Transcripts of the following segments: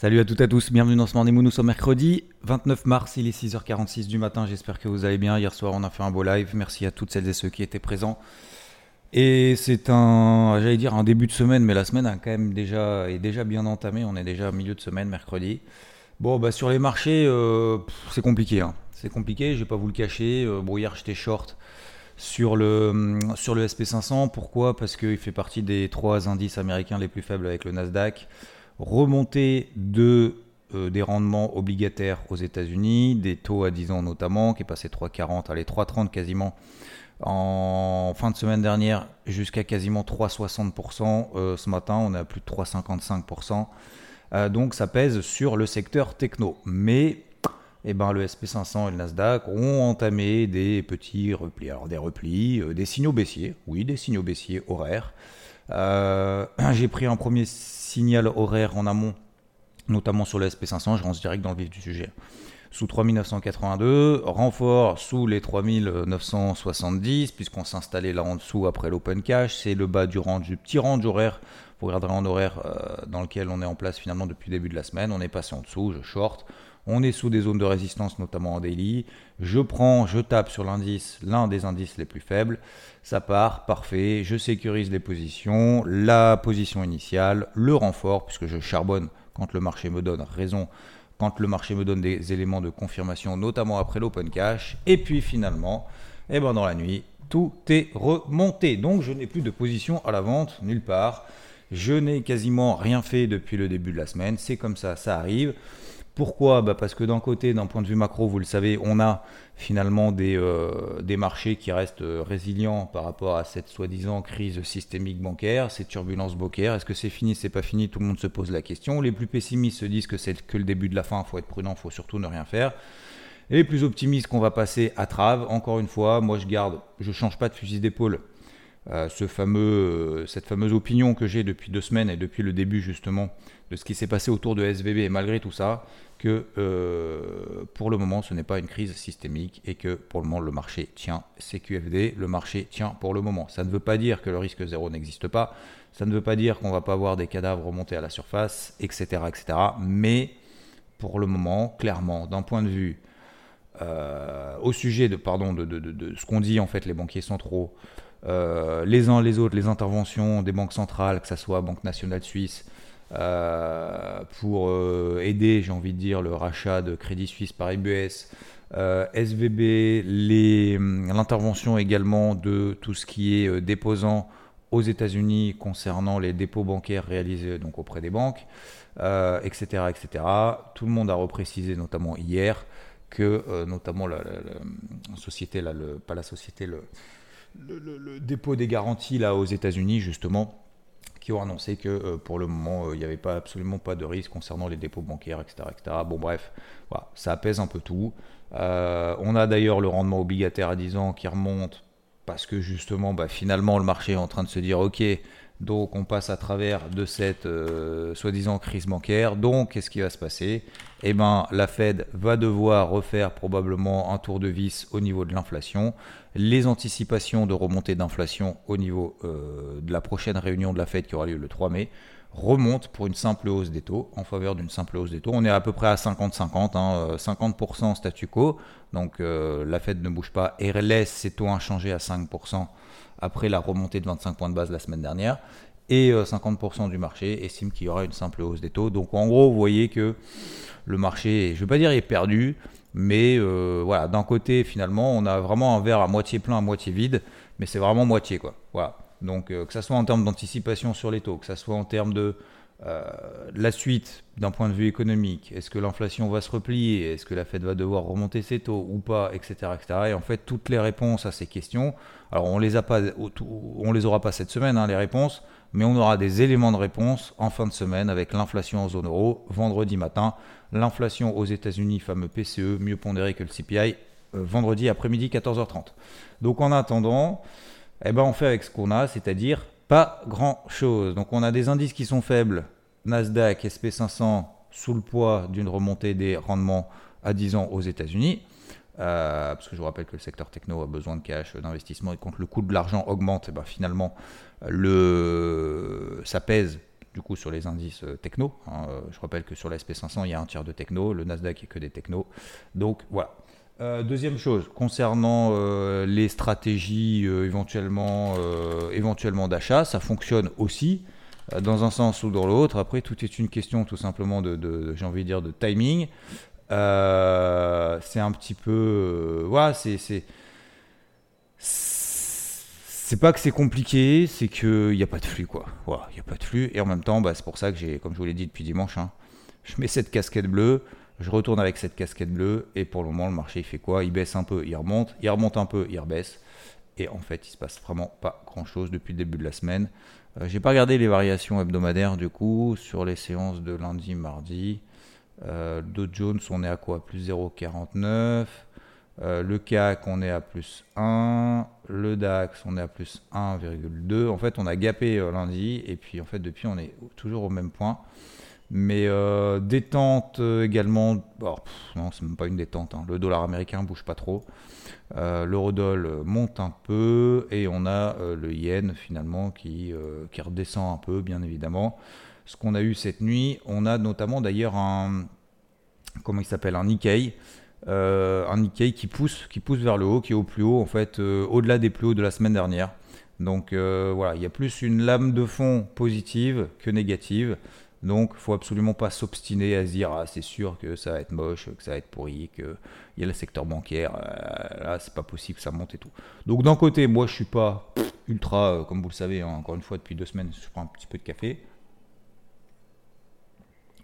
Salut à toutes et à tous, bienvenue dans ce Morning Moon. Nous sommes mercredi 29 mars, il est 6h46 du matin. J'espère que vous allez bien. Hier soir, on a fait un beau live. Merci à toutes celles et ceux qui étaient présents. Et c'est un, j'allais dire un début de semaine, mais la semaine quand déjà, est déjà bien entamée. On est déjà au milieu de semaine, mercredi. Bon, bah sur les marchés, euh, c'est compliqué. hein. C'est compliqué, je vais pas vous le cacher. Euh, bon, hier, j'étais short sur le, sur le SP500. Pourquoi? Parce qu'il fait partie des trois indices américains les plus faibles avec le Nasdaq. Remontée euh, des rendements obligataires aux États-Unis, des taux à 10 ans notamment, qui est passé 3,40, allez 3,30 quasiment en fin de semaine dernière jusqu'à quasiment 3,60%. Euh, ce matin, on est à plus de 3,55%. Euh, donc ça pèse sur le secteur techno. Mais eh ben, le SP500 et le Nasdaq ont entamé des petits replis. Alors des replis, des signaux baissiers, oui, des signaux baissiers horaires. Euh, J'ai pris un premier signal horaire en amont, notamment sur le SP500, je rentre direct dans le vif du sujet. Sous 3982, renfort sous les 3970, puisqu'on s'installait là en dessous après l'open cash, c'est le bas du du petit range horaire, vous regarderez en horaire euh, dans lequel on est en place finalement depuis le début de la semaine, on est passé en dessous, je short, on est sous des zones de résistance, notamment en daily. Je prends, je tape sur l'indice, l'un des indices les plus faibles. Ça part, parfait. Je sécurise les positions, la position initiale, le renfort, puisque je charbonne quand le marché me donne raison, quand le marché me donne des éléments de confirmation, notamment après l'open cash. Et puis finalement, eh ben dans la nuit, tout est remonté. Donc je n'ai plus de position à la vente nulle part. Je n'ai quasiment rien fait depuis le début de la semaine. C'est comme ça, ça arrive. Pourquoi? Bah Parce que d'un côté, d'un point de vue macro, vous le savez, on a finalement des, euh, marchés qui restent euh, résilients par rapport à cette soi-disant crise systémique bancaire, ces turbulences bancaires. Est-ce que c'est fini, c'est pas fini? Tout le monde se pose la question. Les plus pessimistes se disent que c'est que le début de la fin, il faut être prudent, il faut surtout ne rien faire. Et les plus optimistes qu'on va passer à trave, encore une fois, moi je garde, je change pas de fusil d'épaule. Euh, ce fameux, euh, cette fameuse opinion que j'ai depuis deux semaines et depuis le début justement de ce qui s'est passé autour de SVB et malgré tout ça, que euh, pour le moment ce n'est pas une crise systémique et que pour le moment le marché tient CQFD, le marché tient pour le moment. Ça ne veut pas dire que le risque zéro n'existe pas, ça ne veut pas dire qu'on va pas avoir des cadavres remontés à la surface, etc. etc. mais pour le moment, clairement, d'un point de vue au sujet de, pardon, de, de, de, de ce qu'on dit en fait les banquiers centraux, euh, les uns les autres, les interventions des banques centrales, que ce soit Banque nationale suisse, euh, pour euh, aider, j'ai envie de dire, le rachat de Crédit Suisse par IBS, SVB, les- l'intervention également de tout ce qui est déposant aux États-Unis concernant les dépôts bancaires réalisés donc auprès des banques, etc., etc. Tout le monde a reprécisé, notamment hier, que notamment la, la société, là, pas la société, le, le, dépôt des garanties là aux États-Unis justement qui ont annoncé que euh, pour le moment euh, il n'y avait pas absolument pas de risque concernant les dépôts bancaires etc etc bon bref ça apaise un peu tout. Euh, on a d'ailleurs le rendement obligataire à 10 ans qui remonte parce que justement bah, finalement le marché est en train de se dire ok donc on passe à travers de cette euh, soi-disant crise bancaire. Donc qu'est-ce qui va se passer? Eh ben la Fed va devoir refaire probablement un tour de vis au niveau de l'inflation. Les anticipations de remontée d'inflation au niveau euh, de la prochaine réunion de la Fed qui aura lieu le 3 mai remontent pour une simple hausse des taux, en faveur d'une simple hausse des taux. On est à peu près à 50-50, hein, euh, 50% statu quo, donc la Fed ne bouge pas et laisse ses taux inchangés à 5% après la remontée de 25 points de base la semaine dernière. Et euh, 50% du marché estime qu'il y aura une simple hausse des taux. Donc en gros, vous voyez que le marché, je ne vais pas dire est perdu, mais euh, voilà, d'un côté, finalement, on a vraiment un verre à moitié plein, à moitié vide, mais c'est vraiment moitié, quoi. Voilà. Donc, euh, que ça soit en termes d'anticipation sur les taux, que ça soit en termes de Euh, la suite, d'un point de vue économique, est-ce que l'inflation va se replier? Est-ce que la Fed va devoir remonter ses taux ou pas? Etc., etc. Et en fait, toutes les réponses à ces questions, alors on les a pas, on les aura pas cette semaine, hein, les réponses, mais on aura des éléments de réponse en fin de semaine avec l'inflation en zone euro vendredi matin, l'inflation aux États-Unis, fameux PCE, mieux pondéré que le CPI, euh, vendredi après-midi 14h30. Donc en attendant, eh ben on fait avec ce qu'on a, c'est-à-dire pas grand-chose. Donc on a des indices qui sont faibles, Nasdaq, SP500 sous le poids d'une remontée des rendements à 10 ans aux États-Unis. Euh, parce que je vous rappelle que le secteur techno a besoin de cash, d'investissement, et quand le coût de l'argent augmente, et eh ben finalement, le, ça pèse du coup sur les indices euh, techno. Hein. Euh, je rappelle que sur la SP500, il y a un tiers de techno, le Nasdaq, il n'y a que des techno. Donc voilà. Deuxième chose, concernant les stratégies éventuellement, éventuellement d'achat, ça fonctionne aussi dans un sens ou dans l'autre. Après, tout est une question tout simplement de, j'ai envie de dire, de timing. Euh, c'est un petit peu. voilà, c'est. C'est pas que c'est compliqué, c'est qu'il n'y a pas de flux, quoi. Voilà, il n'y a pas de flux. Et en même temps, bah, c'est pour ça que j'ai, comme je vous l'ai dit depuis dimanche, hein, je mets cette casquette bleue, je retourne avec cette casquette bleue, et pour le moment, le marché, il fait quoi? Il baisse un peu, il remonte, il remonte un peu, il rebaisse. Et en fait, il se passe vraiment pas grand chose depuis le début de la semaine. Euh, j'ai pas regardé les variations hebdomadaires du coup sur les séances de lundi, mardi. Euh, Dow Jones, on est à quoi? Plus 0,49. Euh, le CAC, on est à plus 1. Le DAX, on est à plus 1,2. En fait, on a gapé euh, lundi. Et puis, en fait, depuis, on est toujours au même point. Mais euh, détente également. non, c'est même pas une détente. Hein. Le dollar américain bouge pas trop. L'eurodoll monte un peu. Et on a le yen, finalement, qui, qui redescend un peu, bien évidemment ce qu'on a eu cette nuit. On a notamment d'ailleurs un, comment il s'appelle, un Nikkei, euh, un Nikkei qui pousse, qui pousse vers le haut, qui est au plus haut en fait, euh, au-delà des plus hauts de la semaine dernière. Donc euh, voilà, il y a plus une lame de fond positive que négative. Donc, il faut absolument pas s'obstiner à se dire ah c'est sûr que ça va être moche, que ça va être pourri, qu'il y a le secteur bancaire, là c'est pas possible que ça monte et tout. Donc d'un côté, moi je suis pas ultra, comme vous le savez, hein, encore une fois depuis deux semaines, je prends un petit peu de café.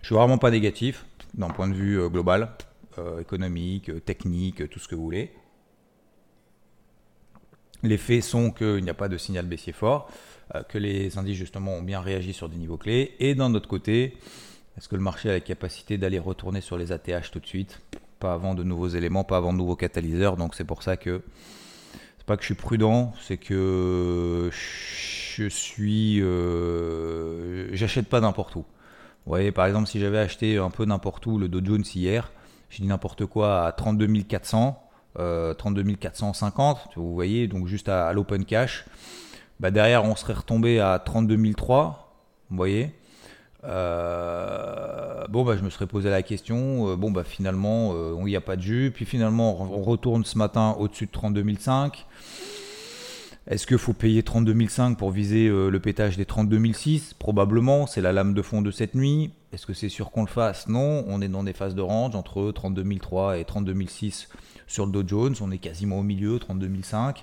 Je suis vraiment pas négatif d'un point de vue euh, global, euh, économique, euh, technique, tout ce que vous voulez. Les faits sont qu'il n'y a pas de signal baissier fort, que les indices justement ont bien réagi sur des niveaux clés. Et d'un autre côté, est-ce que le marché a la capacité d'aller retourner sur les ATH tout de suite? Pas avant de nouveaux éléments, pas avant de nouveaux catalyseurs. Donc c'est pour ça que c'est pas que je suis prudent, c'est que je suis, j'achète pas n'importe où. Vous voyez, par exemple, si j'avais acheté un peu n'importe où le Dow Jones hier, je dis n'importe quoi à 32 400, euh, 32 450, vous voyez, donc juste à, l'open cash. Bah derrière, on serait retombé à 32 003, vous voyez. Euh, bon, bah, je me serais posé la question. Euh, bon, bah, finalement, euh, il n'y a pas de jus. Puis finalement, on retourne ce matin au-dessus de 32 500. Est-ce qu'il faut payer 32 500 pour viser le pétage des 32 006 Probablement, c'est la lame de fond de cette nuit. Est-ce que c'est sûr qu'on le fasse? Non, on est dans des phases de range entre 32 003 et 32 006 sur le Dow Jones. On est quasiment au milieu, 32 500.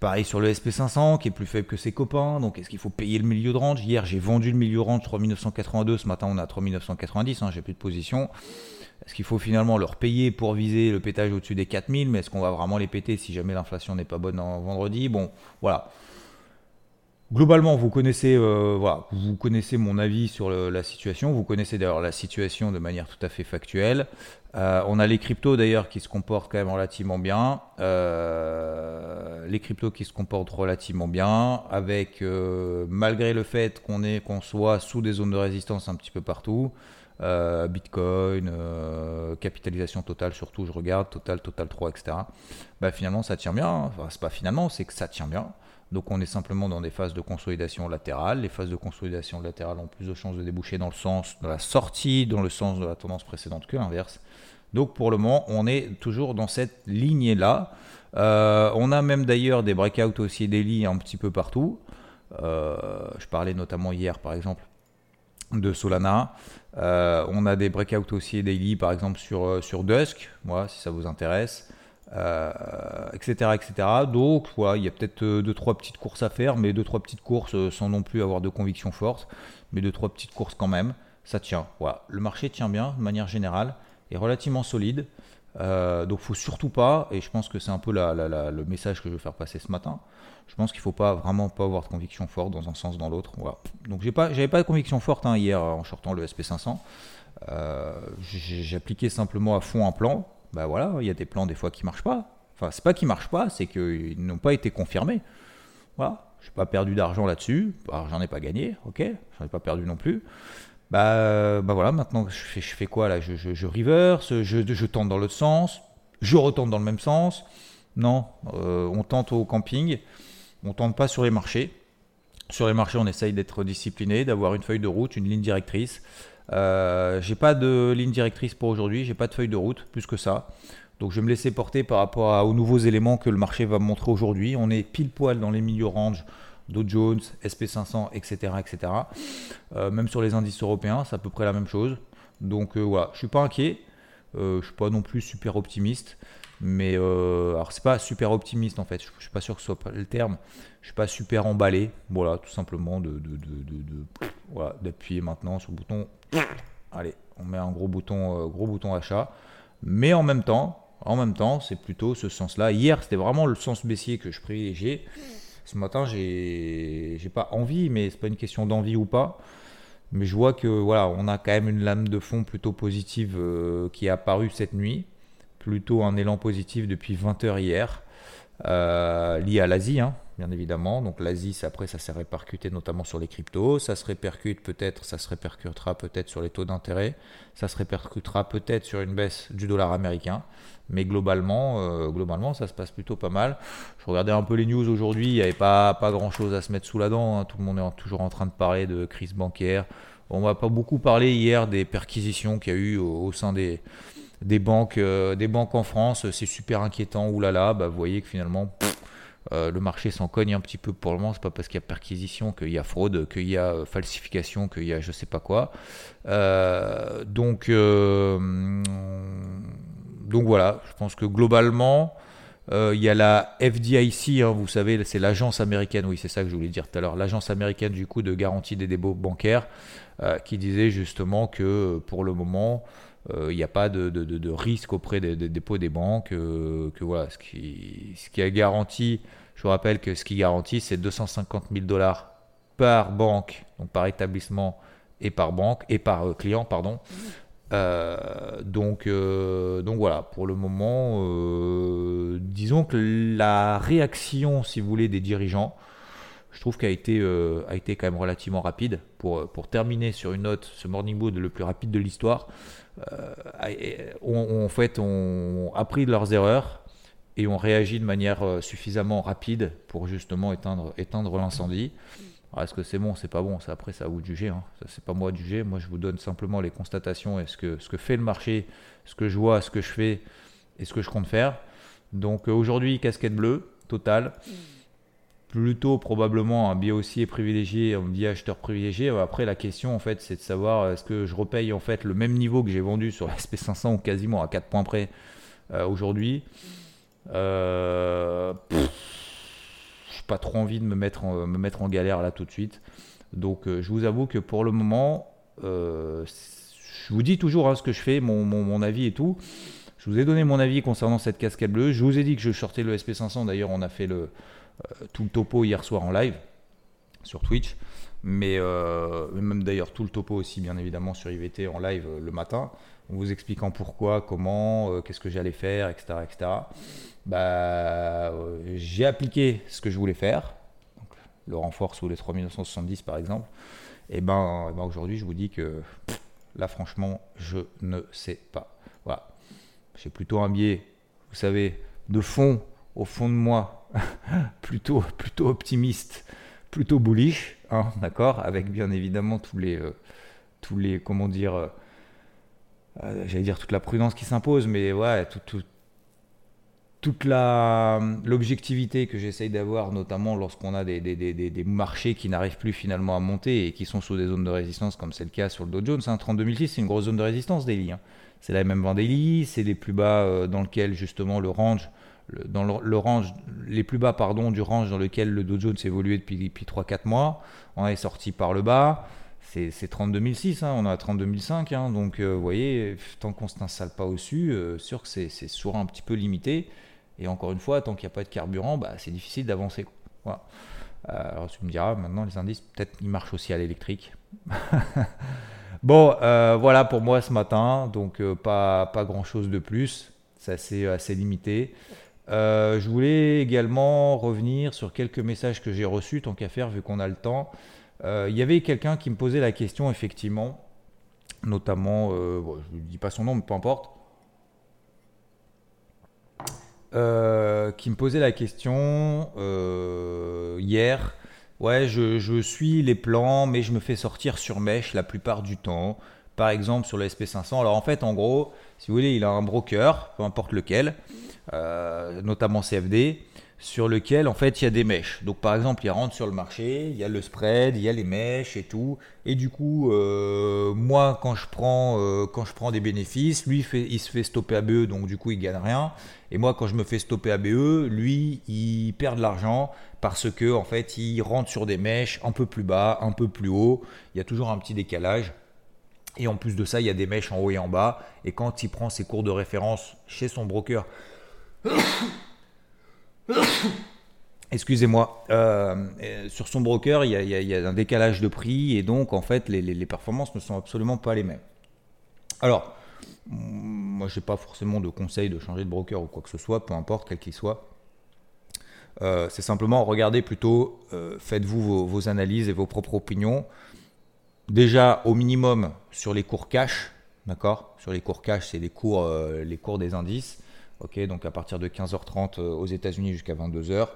Pareil sur le SP500 qui est plus faible que ses copains. Donc est-ce qu'il faut payer le milieu de range Hier j'ai vendu le milieu de range 3982. Ce matin on a 3990. Hein, j'ai plus de position. Est-ce qu'il faut finalement leur payer pour viser le pétage au-dessus des 4000 Mais est-ce qu'on va vraiment les péter si jamais l'inflation n'est pas bonne en vendredi? Bon, voilà. Globalement, vous connaissez, euh, voilà, vous connaissez mon avis sur la situation. Vous connaissez d'ailleurs la situation de manière tout à fait factuelle. Euh, on a les cryptos d'ailleurs qui se comportent quand même relativement bien. Euh, les cryptos qui se comportent relativement bien, avec malgré le fait qu'on est, soit sous des zones de résistance un petit peu partout. Euh, Bitcoin, euh, capitalisation totale surtout, je regarde, total, total 3, etc. Bah, finalement, ça tient bien. Enfin, c'est pas finalement, c'est que ça tient bien. Donc on est simplement dans des phases de consolidation latérale. Les phases de consolidation latérale ont plus de chances de déboucher dans le sens de la sortie, dans le sens de la tendance précédente que l'inverse. Donc pour le moment, on est toujours dans cette lignée-là. Euh, on a même d'ailleurs des breakouts aussi lits un petit peu partout. je parlais notamment hier par exemple de Solana. Euh, on a des breakouts aussi daily, par exemple sur, euh, sur Dusk, moi, si ça vous intéresse. Etc., etc. Donc, voilà, il y a peut-être deux trois petites courses à faire, mais deux trois petites courses sans non plus avoir de conviction forte, mais deux trois petites courses quand même. Ça tient. Voilà, le marché tient bien de manière générale, est relativement solide. Euh, donc faut surtout pas, et je pense que c'est un peu le message que je veux faire passer ce matin, je pense qu'il faut pas vraiment pas avoir de conviction forte dans un sens dans l'autre. Voilà. Donc j'ai pas, j'avais pas de conviction forte hein, hier en sortant le SP500. Euh, j'ai appliqué simplement à fond un plan. Bah voilà, il y a des plans des fois qui marchent pas. Enfin, c'est pas qu'ils marchent pas, c'est qu'ils n'ont pas été confirmés. Voilà, j'ai pas perdu d'argent là-dessus. J'en ai pas gagné, ok, j'en ai pas perdu non plus. Bah, bah voilà, maintenant je fais, quoi là? Je, je, reverse, je, tente dans l'autre sens, je retente dans le même sens. Non, euh, on tente au camping, on tente pas sur les marchés. Sur les marchés, on essaye d'être discipliné, d'avoir une feuille de route, une ligne directrice. Euh, j'ai pas de ligne directrice pour aujourd'hui, j'ai pas de feuille de route, plus que ça. Donc je vais me laisser porter par rapport aux nouveaux éléments que le marché va me montrer aujourd'hui. On est pile poil dans les milieux range Dow Jones, SP500, etc. etc. même sur les indices européens, c'est à peu près la même chose. Donc euh, voilà, je suis pas inquiet. Euh, je suis pas non plus super optimiste. Mais alors c'est pas super optimiste en fait, je, suis pas sûr que ce soit le terme. Je suis pas super emballé, voilà, tout simplement de, d'appuyer maintenant sur bouton. Allez, on met un gros bouton, gros bouton achat. Mais en même temps, en même temps, c'est plutôt ce sens-là. Hier, c'était vraiment le sens baissier que je privilégiais. Ce matin, j'ai pas envie, mais c'est pas une question d'envie ou pas. Mais je vois que voilà, on a quand même une lame de fond plutôt positive euh, qui est apparue cette nuit. Plutôt un élan positif depuis 20h hier, euh, lié à l'Asie, hein, bien évidemment. Donc l'Asie, après, ça s'est répercuté notamment sur les cryptos. Ça se répercute peut-être, ça se répercutera peut-être sur les taux d'intérêt. Ça se répercutera peut-être sur une baisse du dollar américain. Mais globalement, euh, globalement, ça se passe plutôt pas mal. Je regardais un peu les news aujourd'hui, il n'y avait pas, pas grand-chose à se mettre sous la dent. Hein. Tout le monde est toujours en train de parler de crise bancaire. On va pas beaucoup parler hier des perquisitions qu'il y a eu au, sein des, des, banques, euh, des banques en France. C'est super inquiétant. Là, bah, vous voyez que finalement, euh, le marché s'en cogne un petit peu pour le moment. C'est pas parce qu'il y a perquisition qu'il y a fraude, qu'il y a falsification, qu'il y a je sais pas quoi. donc donc voilà, je pense que globalement, euh, il y a la FDIC, hein, vous savez, c'est l'agence américaine, oui, c'est ça que je voulais dire tout à l'heure, l'agence américaine du coup de garantie des dépôts bancaires, euh, qui disait justement que pour le moment, euh, il n'y a pas de, risque auprès des, dépôts des banques, que voilà, ce qui, garanti, je vous rappelle que ce qui garantit, c'est 250 000 dollars par banque, donc par établissement et par banque, et par client, pardon. Euh, donc, euh, voilà, pour le moment, euh, disons que la réaction, si vous voulez, des dirigeants, je trouve qu'elle a été, quand même relativement rapide. Pour, pour terminer sur une note, ce morning mood le plus rapide de l'histoire, en fait, on appris de leurs erreurs et on réagi de manière suffisamment rapide pour justement éteindre, l'incendie. Est-ce que c'est bon, c'est pas bon? Ça après, c'est à vous de juger. Hein. C'est pas moi de juger. Moi, je vous donne simplement les constatations et ce que, ce que fait le marché, ce que je vois, ce que je fais et ce que je compte faire. Donc euh, aujourd'hui, casquette bleue, totale. Plutôt probablement un biais aussi privilégié, un biais acheteur privilégié. Après, la question en fait, c'est de savoir est-ce que je repaye en fait le même niveau que j'ai vendu sur SP500 ou quasiment à 4 points près euh, aujourd'hui. Euh, pas trop envie de me mettre en, galère là tout de suite. Donc euh, je vous avoue que pour le moment, euh, je vous dis toujours hein, ce que je fais, mon, mon, avis et tout. Je vous ai donné mon avis concernant cette casquette bleue. Je vous ai dit que je sortais le SP500. D'ailleurs, on a fait le, euh, tout le topo hier soir en live sur Twitch. Mais même d'ailleurs tout le topo aussi, bien évidemment, sur IVT en live le matin, en vous expliquant pourquoi, comment, qu'est-ce que j'allais faire, etc. etc bah, euh, j'ai appliqué ce que je voulais faire, le renfort sous les 3970 par exemple, et ben, ben aujourd'hui je vous dis que là franchement je ne sais pas. Voilà. J'ai plutôt un biais, vous savez, de fond, au fond de moi, plutôt, plutôt optimiste, plutôt bullish, hein, d'accord, avec bien évidemment tous les, euh, tous les, comment dire, euh, j'allais dire toute la prudence qui s'impose, mais ouais, tout, tout toute la l'objectivité que j'essaye d'avoir, notamment lorsqu'on a des, des, des, des, marchés qui n'arrivent plus finalement à monter et qui sont sous des zones de résistance, comme c'est le cas sur le Dow Jones. Hein, 32006, c'est une grosse zone de résistance daily. Hein. C'est la même vent daily, c'est les plus bas euh, dans lequel justement le range dans le, range, les plus bas pardon, du range dans lequel le Dow Jones évoluait depuis, depuis 3-4 mois. On est sorti par le bas. C'est 32 hein, on est à 32 500. Hein, donc, vous voyez, tant qu'on ne s'installe pas au-dessus, sûr que c'est souvent un petit peu limité. Et encore une fois, tant qu'il n'y a pas de carburant, bah, c'est difficile d'avancer. Euh, alors tu me diras, maintenant les indices, peut-être ils marchent aussi à l'électrique. bon, euh, voilà pour moi ce matin, donc euh, pas, pas grand-chose de plus, c'est assez, assez limité. Je voulais également revenir sur quelques messages que j'ai reçus, tant qu'à faire, vu qu'on a le temps. Il y avait quelqu'un qui me posait la question, effectivement, notamment, je ne dis pas son nom, mais peu importe, euh, qui me posait la question euh, hier. Ouais, je, suis les plans, mais je me fais sortir sur mèche la plupart du temps. Par exemple sur le SP500. Alors en fait, en gros, si vous voulez, il a un broker, peu importe lequel, euh, notamment CFD sur lequel en fait il y a des mèches. Donc par exemple il rentre sur le marché, il y a le spread, il y a les mèches et tout. Et du coup euh, moi quand je prends euh, quand je prends des bénéfices, lui il se fait stopper à BE donc du coup il gagne rien. Et moi quand je me fais stopper à BE, lui il perd de l'argent parce que en fait il rentre sur des mèches un peu plus bas, un peu plus haut. Il y a toujours un petit décalage. Et en plus de ça, il y a des mèches en haut et en bas. Et quand il prend ses cours de référence chez son broker, Excusez-moi, euh, sur son broker, il y, a, un décalage de prix et donc en fait les, performances ne sont absolument pas les mêmes. Alors, moi je n'ai pas forcément de conseil de changer de broker ou quoi que ce soit, peu importe quel qu'il soit. Euh, c'est simplement regardez plutôt, euh, faites-vous vos, analyses et vos propres opinions. Déjà au minimum sur les cours cash, d'accord? Sur les cours cash, c'est les cours des indices. Ok, donc à partir de 15h30 euh, aux États-Unis jusqu'à 22h,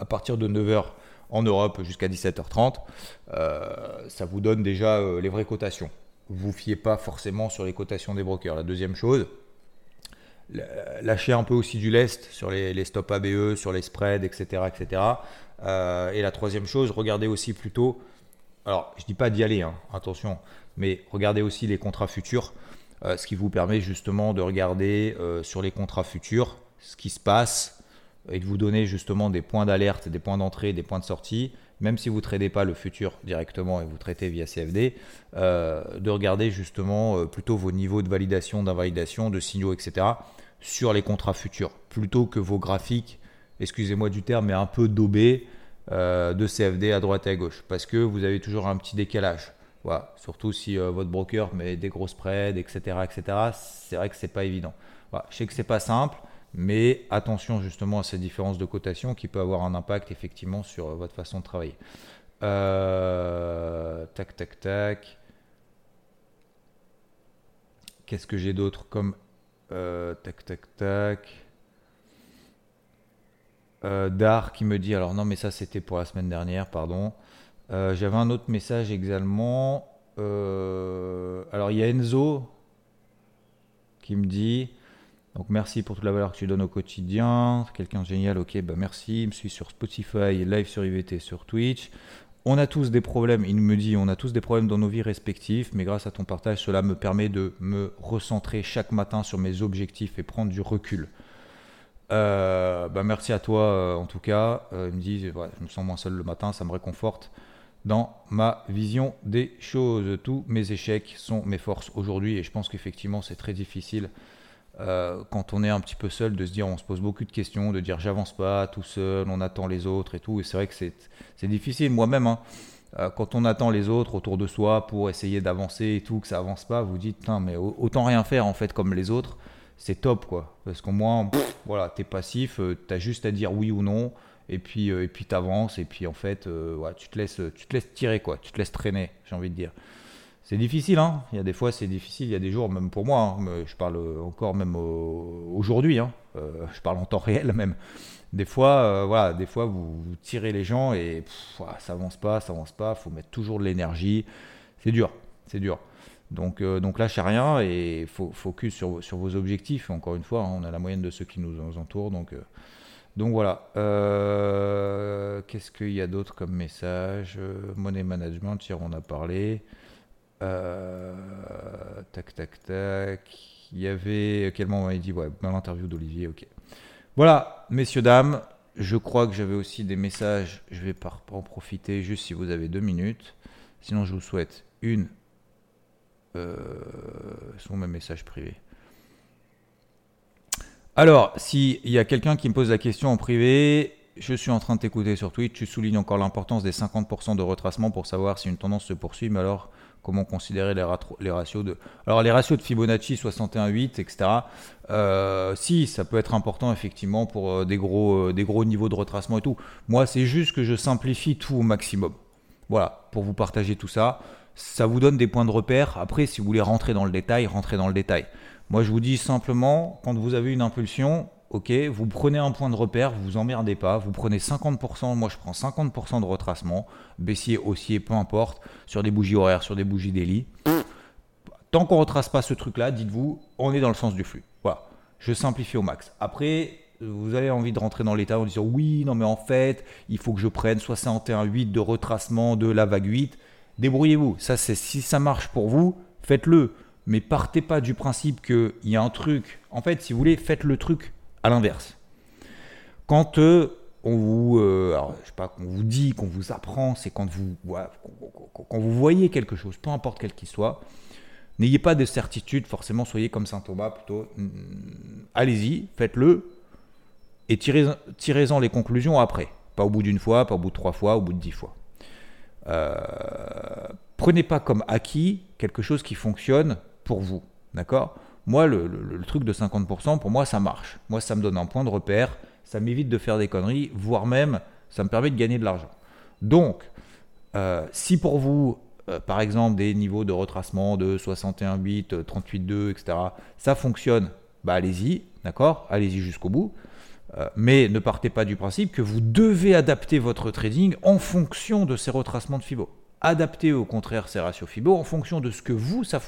à partir de 9h en Europe jusqu'à 17h30, euh, ça vous donne déjà euh, les vraies cotations. Vous fiez pas forcément sur les cotations des brokers. La deuxième chose, lâchez un peu aussi du lest sur les, stops ABE, sur les spreads, etc. etc. et la troisième chose, regardez aussi plutôt, alors je dis pas d'y aller, hein, attention, mais regardez aussi les contrats futurs. Euh, ce qui vous permet justement de regarder euh, sur les contrats futurs ce qui se passe et de vous donner justement des points d'alerte, des points d'entrée, des points de sortie, même si vous ne tradez pas le futur directement et vous traitez via CFD, euh, de regarder justement plutôt vos niveaux de validation, d'invalidation, de signaux, etc. sur les contrats futurs, plutôt que vos graphiques, excusez-moi du terme, mais un peu daubés de CFD à droite et à gauche, parce que vous avez toujours un petit décalage. Surtout si euh, votre broker met des gros spreads, etc. etc. c'est vrai que c'est pas évident. Je sais que c'est pas simple, mais attention justement à ces différences de cotation qui peuvent avoir un impact effectivement sur euh, votre façon de travailler. Euh, tac, tac, tac. Qu'est-ce que j'ai d'autre comme tac, tac, tac. Dar qui me dit alors non mais ça c'était pour la semaine dernière pardon euh, j'avais un autre message également. Euh, alors il y a Enzo qui me dit donc merci pour toute la valeur que tu donnes au quotidien. Quelqu'un génial, ok, bah merci. Il me suit sur Spotify, live sur IVT, sur Twitch. On a tous des problèmes, il me dit, on a tous des problèmes dans nos vies respectives, mais grâce à ton partage, cela me permet de me recentrer chaque matin sur mes objectifs et prendre du recul. Euh, bah merci à toi en tout cas. il me dit, je me sens moins seul le matin, ça me réconforte dans ma vision des choses. Tous mes échecs sont mes forces aujourd'hui et je pense qu'effectivement c'est très difficile euh, quand on est un petit peu seul de se dire on se pose beaucoup de questions, de dire j'avance pas tout seul, on attend les autres et tout. Et c'est vrai que c'est difficile moi-même. Hein. Euh, quand on attend les autres autour de soi pour essayer d'avancer et tout, que ça avance pas, vous dites mais autant rien faire en fait comme les autres, c'est top quoi. Parce qu'au moins, voilà, t'es passif, euh, tu as juste à dire oui ou non et puis euh, et puis t'avances et puis en fait euh, tu te laisses tu te laisses tirer quoi. Tu te laisses traîner j'ai envie de dire. C'est difficile hein. Il y a des fois c'est difficile. Il y a des jours même pour moi hein, je parle encore même aujourd'hui hein, euh, je parle en temps réel même. Des fois voilà des fois vous, tirez les gens et ça avance pas ça avance pas. Faut mettre toujours de l'énergie. C'est dur c'est dur. Donc, donc lâchez rien et focus sur, sur vos objectifs. Encore une fois, hein, on a la moyenne de ceux qui nous entourent. Donc, donc voilà. Euh, qu'est-ce qu'il y a d'autre comme message? Money management, hier on a parlé. Euh, tac, tac, tac. Il y avait. Quel moment il dit Ouais, dans l'interview d'Olivier, ok. Voilà, messieurs, dames, je crois que j'avais aussi des messages. Je vais pas en profiter juste si vous avez deux minutes. Sinon, je vous souhaite une. Euh, sont mes messages privés. Alors, s'il y a quelqu'un qui me pose la question en privé, je suis en train de t'écouter sur Twitch, tu soulignes encore l'importance des 50% de retracement pour savoir si une tendance se poursuit, mais alors comment considérer les, ratios de... Alors les ratios de Fibonacci 61,8, etc. Euh, si, ça peut être important effectivement pour euh, des, gros, euh, des gros niveaux de retracement et tout. Moi, c'est juste que je simplifie tout au maximum. Voilà, pour vous partager tout ça. Ça vous donne des points de repère. Après, si vous voulez rentrer dans le détail, rentrez dans le détail. Moi, je vous dis simplement, quand vous avez une impulsion, ok, vous prenez un point de repère, vous vous emmerdez pas, vous prenez 50%, moi je prends 50% de retracement, baissier, haussier, peu importe, sur des bougies horaires, sur des bougies daily. Tant qu'on retrace pas ce truc-là, dites-vous, on est dans le sens du flux. Voilà, je simplifie au max. Après, vous avez envie de rentrer dans l'état en disant oui, non mais en fait, il faut que je prenne 61,8 de retracement de la vague 8. Débrouillez-vous. Ça, c'est si ça marche pour vous, faites-le. Mais partez pas du principe qu'il y a un truc. En fait, si vous voulez, faites le truc à l'inverse. Quand euh, on vous, euh, je sais pas, qu'on vous dit, qu'on vous apprend, c'est quand vous, quand vous voyez quelque chose, peu importe quel qu'il soit, n'ayez pas de certitude, forcément, soyez comme saint Thomas plutôt. Mm, allez-y, faites-le et tirez, tirez-en les conclusions après. Pas au bout d'une fois, pas au bout de trois fois, au bout de dix fois. Euh, prenez pas comme acquis quelque chose qui fonctionne pour vous. D'accord? Moi, le, truc de 50%, pour moi, ça marche. Moi, ça me donne un point de repère, ça m'évite de faire des conneries, voire même, ça me permet de gagner de l'argent. Donc, euh, si pour vous, euh, par exemple, des niveaux de retracement de 61 bits, 38 2, etc., ça fonctionne, bah allez-y, d'accord? Allez-y jusqu'au bout. Euh, mais ne partez pas du principe que vous devez adapter votre trading en fonction de ces retracements de Fibo adapter au contraire ces ratios FIBO en fonction de ce que vous, ça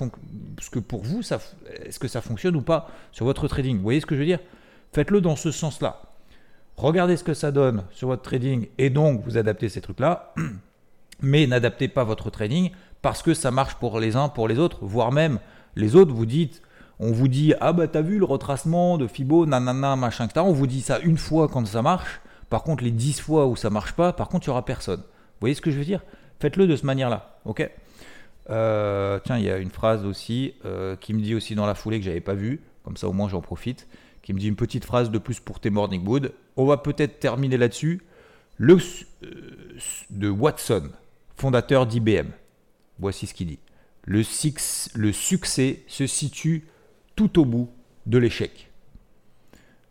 ce que pour vous, ça, est-ce que ça fonctionne ou pas sur votre trading? Vous voyez ce que je veux dire? Faites-le dans ce sens-là. Regardez ce que ça donne sur votre trading et donc vous adaptez ces trucs-là, mais n'adaptez pas votre trading parce que ça marche pour les uns, pour les autres, voire même les autres, vous dites, on vous dit, ah bah t'as vu le retracement de FIBO, nanana, machin, etc. On vous dit ça une fois quand ça marche, par contre les 10 fois où ça marche pas, par contre il n'y aura personne. Vous voyez ce que je veux dire? Faites-le de cette manière-là, ok? Euh, Tiens, il y a une phrase aussi euh, qui me dit aussi dans la foulée que j'avais pas vue, comme ça au moins j'en profite, qui me dit une petite phrase de plus pour tes morning wood. On va peut-être terminer là-dessus. Le euh, de Watson, fondateur d'IBM. Voici ce qu'il dit. Le, succès se situe tout au bout de l'échec.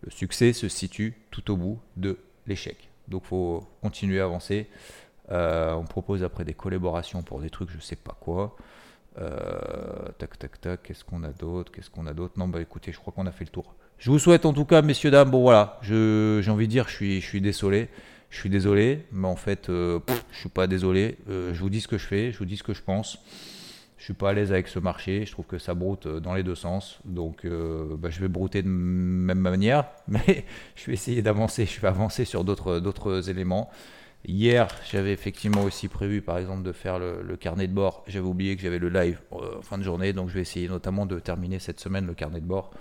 Le succès se situe tout au bout de l'échec. Donc faut continuer à avancer. Euh, on propose après des collaborations pour des trucs, je sais pas quoi. Euh, tac, tac, tac. Qu'est-ce qu'on a d'autre Qu'est-ce qu'on a d'autre? Non, bah écoutez, je crois qu'on a fait le tour. Je vous souhaite en tout cas, messieurs, dames, bon voilà, j'ai envie de dire, je suis, je suis désolé. Je suis désolé, mais en fait, euh, je suis pas désolé. je vous dis ce que je fais, je vous dis ce que je pense. Je suis pas à l'aise avec ce marché. Je trouve que ça broute dans les deux sens. Donc, bah, je vais brouter de même manière, mais je vais essayer d'avancer. Je vais avancer sur d'autres éléments. Hier, j'avais effectivement aussi prévu, par exemple, de faire le, carnet de bord. J'avais oublié que j'avais le live euh, fin de journée, donc je vais essayer notamment de terminer cette semaine le carnet de bord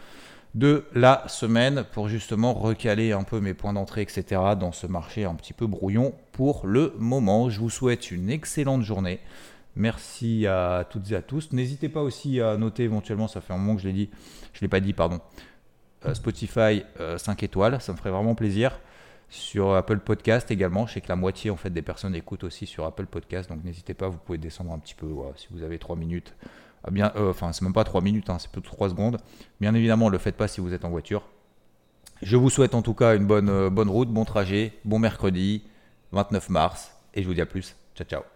de la semaine pour justement recaler un peu mes points d'entrée, etc. dans ce marché un petit peu brouillon pour le moment. Je vous souhaite une excellente journée. Merci à toutes et à tous. N'hésitez pas aussi à noter éventuellement, ça fait un moment que je l'ai dit, je ne l'ai pas dit, pardon. Euh, Spotify 5 euh, étoiles, ça me ferait vraiment plaisir sur Apple Podcast également. Je sais que la moitié en fait des personnes écoutent aussi sur Apple Podcast, donc n'hésitez pas, vous pouvez descendre un petit peu si vous avez 3 minutes. Ah bien, euh, enfin, c'est même pas 3 minutes, hein, c'est plutôt 3 secondes. Bien évidemment, ne le faites pas si vous êtes en voiture. Je vous souhaite en tout cas une bonne, euh, bonne route, bon trajet, bon mercredi, 29 mars, et je vous dis à plus. Ciao, ciao.